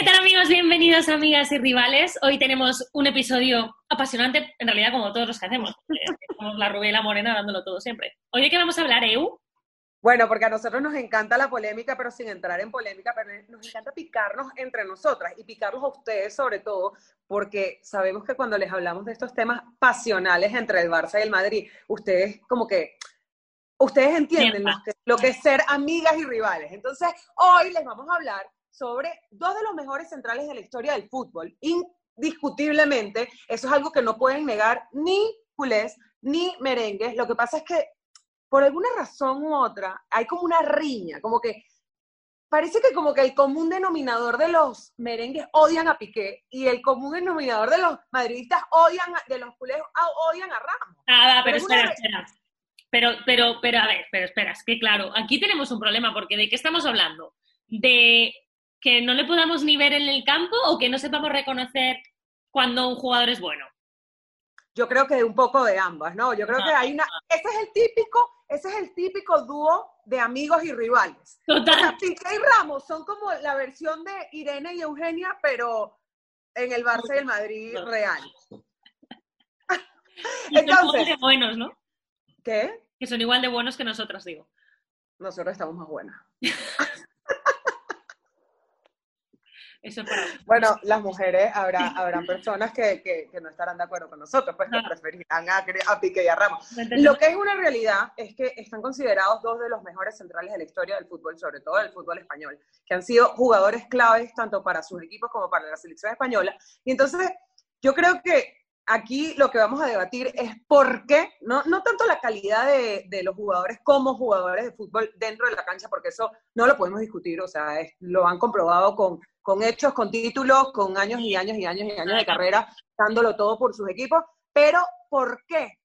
¿Qué tal amigos? Bienvenidos amigas y rivales. Hoy tenemos un episodio apasionante, en realidad como todos los que hacemos. Somos la rubia y la morena dándolo todo siempre. ¿Hoy de qué vamos a hablar, Eu? Bueno, porque a nosotros nos encanta la polémica, pero sin entrar en polémica, pero nos encanta picarnos entre nosotras y picarlos a ustedes sobre todo, porque sabemos que cuando les hablamos de estos temas pasionales entre el Barça y el Madrid, ustedes como que, ustedes entienden lo que, lo que es ser amigas y rivales. Entonces, hoy les vamos a hablar sobre dos de los mejores centrales de la historia del fútbol. Indiscutiblemente, eso es algo que no pueden negar ni culés ni merengues. Lo que pasa es que por alguna razón u otra, hay como una riña, como que parece que como que el común denominador de los merengues odian a Piqué y el común denominador de los madridistas odian de los culés odian a Ramos. Ah, pero, espera, espera. Pero, pero, pero, a ver, pero espera, es que claro, aquí tenemos un problema, porque ¿de qué estamos hablando? ¿De que no le podamos ni ver en el campo o que no sepamos reconocer cuando un jugador es bueno? Yo creo que un poco de ambas, ¿no? Yo creo que hay una, ese es el típico, ese es el típico dúo de amigos y rivales. Total. Piqué y Ramos son como la versión de Irene y Eugenia, pero en el Barça y el Madrid real. Entonces, son igual de buenos, ¿no? ¿Qué? Que son igual de buenos que nosotros, digo. Nosotros estamos más buenas. Eso para... Bueno, las mujeres, habrá, habrán personas que, que, que, no estarán de acuerdo con nosotros, pues que preferirán a, a Piqué y a Ramos. Lo que es una realidad es que están considerados dos de los mejores centrales de la historia del fútbol, sobre todo del fútbol español, que han sido jugadores claves tanto para sus equipos como para la selección española. Y entonces, yo creo que aquí lo que vamos a debatir es por qué, no, no tanto la calidad de, de, los jugadores como jugadores de fútbol dentro de la cancha, porque eso no lo podemos discutir, o sea, es, lo han comprobado con, con hechos, con títulos, con años y años y años y años de carrera, dándolo todo por sus equipos, pero ¿por qué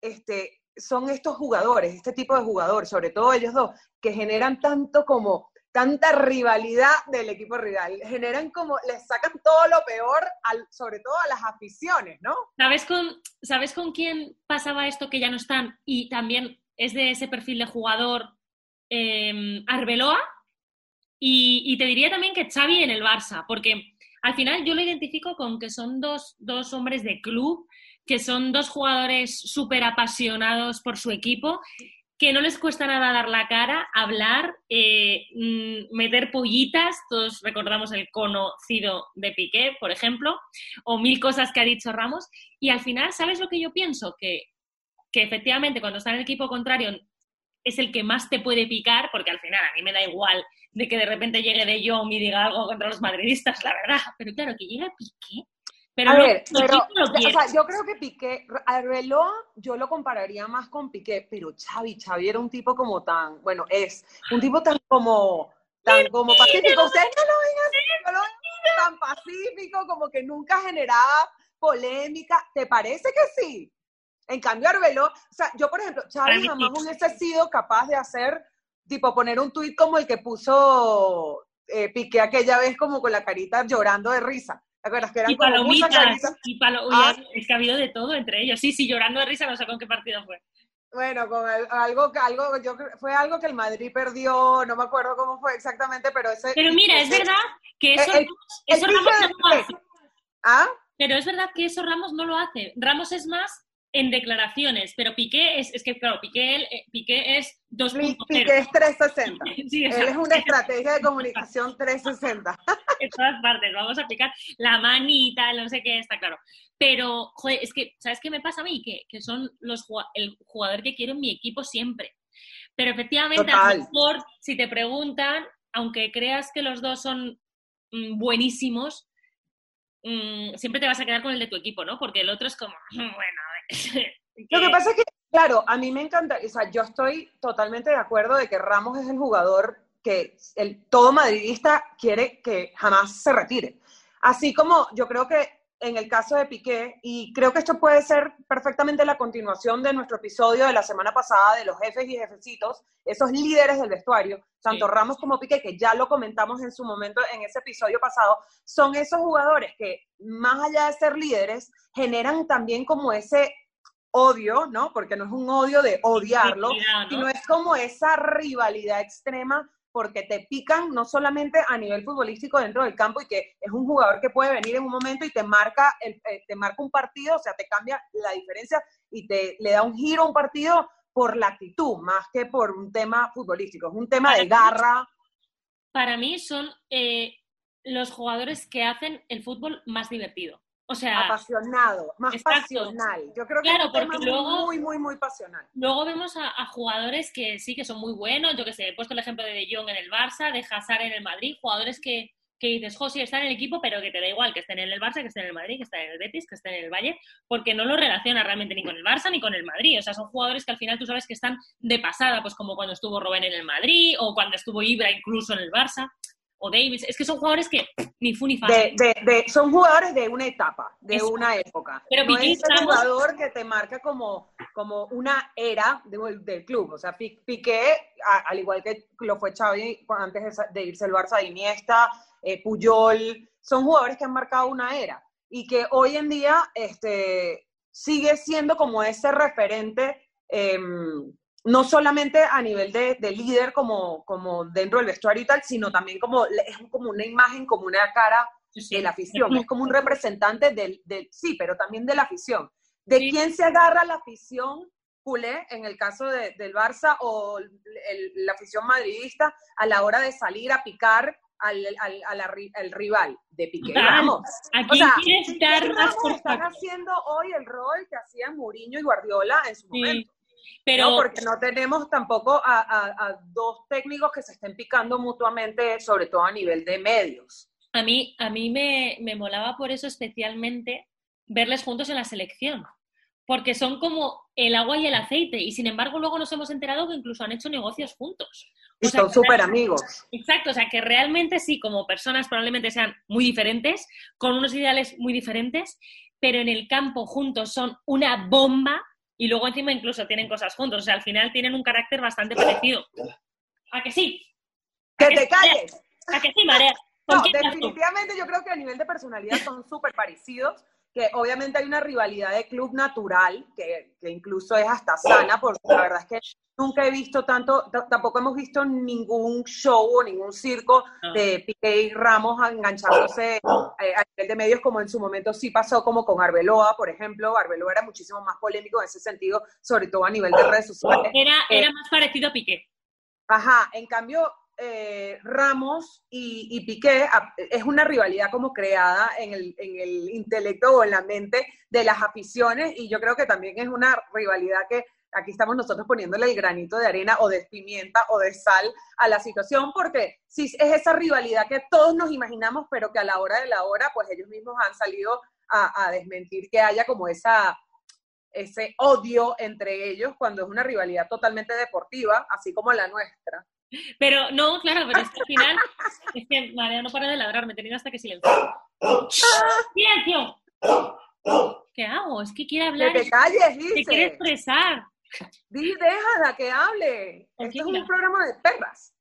este, son estos jugadores, este tipo de jugadores, sobre todo ellos dos, que generan tanto como tanta rivalidad del equipo rival. Generan como, les sacan todo lo peor, sobre todo a las aficiones, ¿no? ¿Sabes con, ¿Sabes con quién pasaba esto que ya no están? Y también es de ese perfil de jugador eh, Arbeloa. Y, y, te diría también que Xavi en el Barça, porque al final yo lo identifico con que son dos, dos hombres de club, que son dos jugadores súper apasionados por su equipo que no les cuesta nada dar la cara, hablar, eh, mm, meter pollitas, todos recordamos el conocido de Piqué, por ejemplo, o mil cosas que ha dicho Ramos, y al final, ¿sabes lo que yo pienso? Que, que efectivamente cuando está en el equipo contrario es el que más te puede picar, porque al final a mí me da igual de que de repente llegue de Jong y diga algo contra los madridistas, la verdad, pero claro, que llegue Piqué pero a ver, pero, o sea, yo creo que Piqué, Arbeloa, yo lo compararía más con Piqué, pero Xavi, Xavi era un tipo como tan, bueno, es un tipo tan como, tan como pacífico. Ustedes no lo ven así, no lo ven tan pacífico, como que nunca generaba polémica. ¿Te parece que sí? En cambio, Arbeloa, o sea, yo, por ejemplo, Xavi jamás hubiese sido capaz de hacer, tipo, poner un tuit como el que puso eh, Piqué aquella vez, como con la carita llorando de risa. ¿Te acuerdas? Que eran y palomitas, y palo ah. es que ha habido de todo entre ellos. Sí, sí, llorando de risa, no sé con qué partido fue. Bueno, con algo, algo, yo fue algo que el Madrid perdió, no me acuerdo cómo fue exactamente, pero ese. Pero mira, es verdad que eso, eso Ramos no lo hace. ¿Ah? Pero es verdad que eso Ramos no lo hace. Ramos es más en declaraciones, pero Piqué es, es que, claro, Piqué, eh, Piqué es 2.0. Piqué es 360. sí, Él es una estrategia de comunicación 360. en todas partes, vamos a aplicar la manita, no sé qué, está claro. Pero, joder, es que, ¿sabes qué me pasa a mí? Que, que son los el jugador que quiero en mi equipo siempre. Pero efectivamente, a lo mejor, si te preguntan, aunque creas que los dos son mm, buenísimos, mm, siempre te vas a quedar con el de tu equipo, ¿no? Porque el otro es como, bueno, Lo que pasa es que, claro, a mí me encanta, o sea, yo estoy totalmente de acuerdo de que Ramos es el jugador que el, todo madridista quiere que jamás se retire. Así como yo creo que en el caso de Piqué, y creo que esto puede ser perfectamente la continuación de nuestro episodio de la semana pasada de los jefes y jefecitos, esos líderes del vestuario, tanto Ramos como Piqué, que ya lo comentamos en su momento en ese episodio pasado, son esos jugadores que, más allá de ser líderes, generan también como ese odio, ¿no? Porque no es un odio de odiarlo, sino es como esa rivalidad extrema porque te pican no solamente a nivel futbolístico dentro del campo y que es un jugador que puede venir en un momento y te marca, el, eh, te marca un partido, o sea, te cambia la diferencia y te le da un giro a un partido por la actitud, más que por un tema futbolístico, es un tema de garra. Para mí son eh, los jugadores que hacen el fútbol más divertido. O sea, apasionado, más pasional. Yo creo que es un tema muy, muy, muy pasional. Luego vemos a, jugadores que sí que son muy buenos. Yo que sé, he puesto el ejemplo de De Jong en el Barça, de Hazard en el Madrid, jugadores que, que dices, José, están en el equipo, pero que te da igual que estén en el Barça, que estén en el Madrid, que estén en el Betis, que estén en el Valle, porque no lo relaciona realmente ni con el Barça ni con el Madrid. O sea, son jugadores que al final tú sabes que están de pasada, pues como cuando estuvo Robben en el Madrid o cuando estuvo Ibra incluso en el Barça o Davis, es que son jugadores que ni fu ni fa. De, son jugadores de una etapa, de una época. Pero no es un jugador que te marca como, como una era del club. O sea, Piqué, al igual que lo fue Xavi antes de irse al Barça, Iniesta, eh, Puyol, son jugadores que han marcado una era y que hoy en día este, sigue siendo como ese referente em, no solamente a nivel de, líder como, como dentro del vestuario y tal, sino también como, es como una imagen, como una cara de la afición, es como un representante del, sí, pero también de la afición. ¿De quién se agarra la afición culé, en el caso del Barça, o la afición madridista, a la hora de salir a picar al, al, rival de Piqué Ramos. ¿A quién dar más Están haciendo hoy el rol que hacían Mourinho y Guardiola en su momento. Pero, porque no tenemos tampoco a, dos técnicos que se estén picando mutuamente, sobre todo a nivel de medios. A mí, a mí me, me molaba por eso especialmente verles juntos en la selección, porque son como el agua y el aceite, y sin embargo luego nos hemos enterado que incluso han hecho negocios juntos. Y son súper amigos. Exacto, o sea que realmente sí, como personas probablemente sean muy diferentes, con unos ideales muy diferentes, pero en el campo juntos son una bomba y luego encima incluso tienen cosas juntos. O sea, al final tienen un carácter bastante parecido. ¿A que sí? ¡Que te calles! ¿A que sí, Marea? No, definitivamente yo creo que a nivel de personalidad son súper parecidos que obviamente hay una rivalidad de club natural, que, que, incluso es hasta sana, porque la verdad es que nunca he visto tanto, tampoco hemos visto ningún show o ningún circo de Piqué y Ramos enganchándose eh, a nivel de medios como en su momento sí pasó como con Arbeloa, por ejemplo. Arbeloa era muchísimo más polémico en ese sentido, sobre todo a nivel de redes sociales. Era, era eh, más parecido a Piqué. Ajá, en cambio, eh, Ramos y, Piqué es una rivalidad como creada en el, intelecto o en la mente de las aficiones y yo creo que también es una rivalidad que aquí estamos nosotros poniéndole el granito de arena o de pimienta o de sal a la situación, porque sí es esa rivalidad que todos nos imaginamos, pero que a la hora de la hora, pues ellos mismos han salido a, a desmentir que haya como esa, ese odio entre ellos cuando es una rivalidad totalmente deportiva, así como la nuestra. Pero no, claro, pero es que al final, es que María no para de ladrar, me he tenido hasta que silencio. ¡Silencio! ¿Qué hago? Es que quiere hablar. Que te calles, dice. Quiere expresar. Di, déjala que hable. Esto es un programa de perras.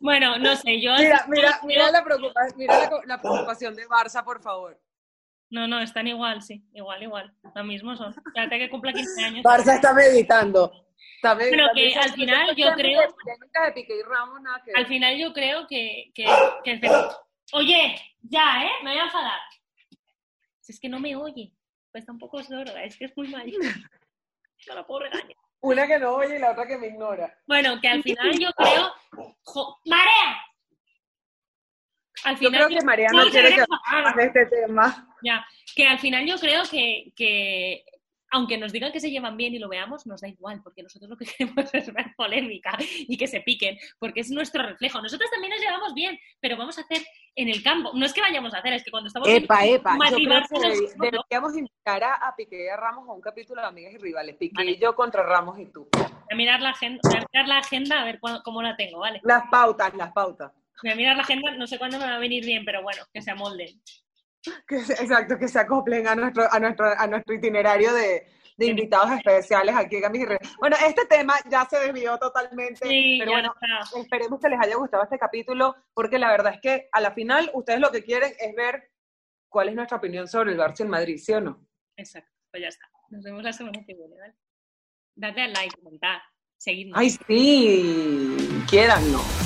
Bueno, no sé, yo... Mira, mira, mira, la, preocupación, mira la, preocupación de Barça, por favor. No, no, están igual, sí, igual, igual. Lo mismo son. Espérate que cumpla 15 años. Barça está meditando. Pero que al final yo creo. Al final yo creo que, que, Oye, ya, ¿eh? Me voy a enfadar. Si es que no me oye, pues tampoco sorda, es que es muy mal. No la puedo regañar. Una que no oye y la otra que me ignora. Bueno, que al final yo creo. ¡Marea! Al final, yo creo que María no, quiere que de este tema. Ya, que al final yo creo que, que aunque nos digan que se llevan bien y lo veamos, nos da igual, porque nosotros lo que queremos es ver polémica y que se piquen, porque es nuestro reflejo. Nosotros también nos llevamos bien, pero vamos a hacer en el campo. No es que vayamos a hacer, es que cuando estamos... Epa, epa, yo creo que deberíamos invitar a, Piqué y a Ramos a un capítulo de Amigas y Rivales. Piqué y yo contra Ramos y tú. Voy a mirar la agenda, a mirar la agenda a ver cómo la tengo, ¿vale? Las pautas, las pautas. Voy a mirar la agenda, no sé cuándo me va a venir bien, pero bueno, que se amolden. exacto, que se acoplen a nuestro, a nuestro, a nuestro itinerario de, de invitados especiales aquí en Mis Bueno, este tema ya se desvió totalmente, pero bueno, esperemos que les haya gustado este capítulo, porque la verdad es que a la final ustedes lo que quieren es ver cuál es nuestra opinión sobre el Barça en Madrid, ¿sí o no? Exacto, pues ya está. Nos vemos la semana que viene, ¿vale? Date al like, comentar. seguidnos. Ay, sí, quieran, no.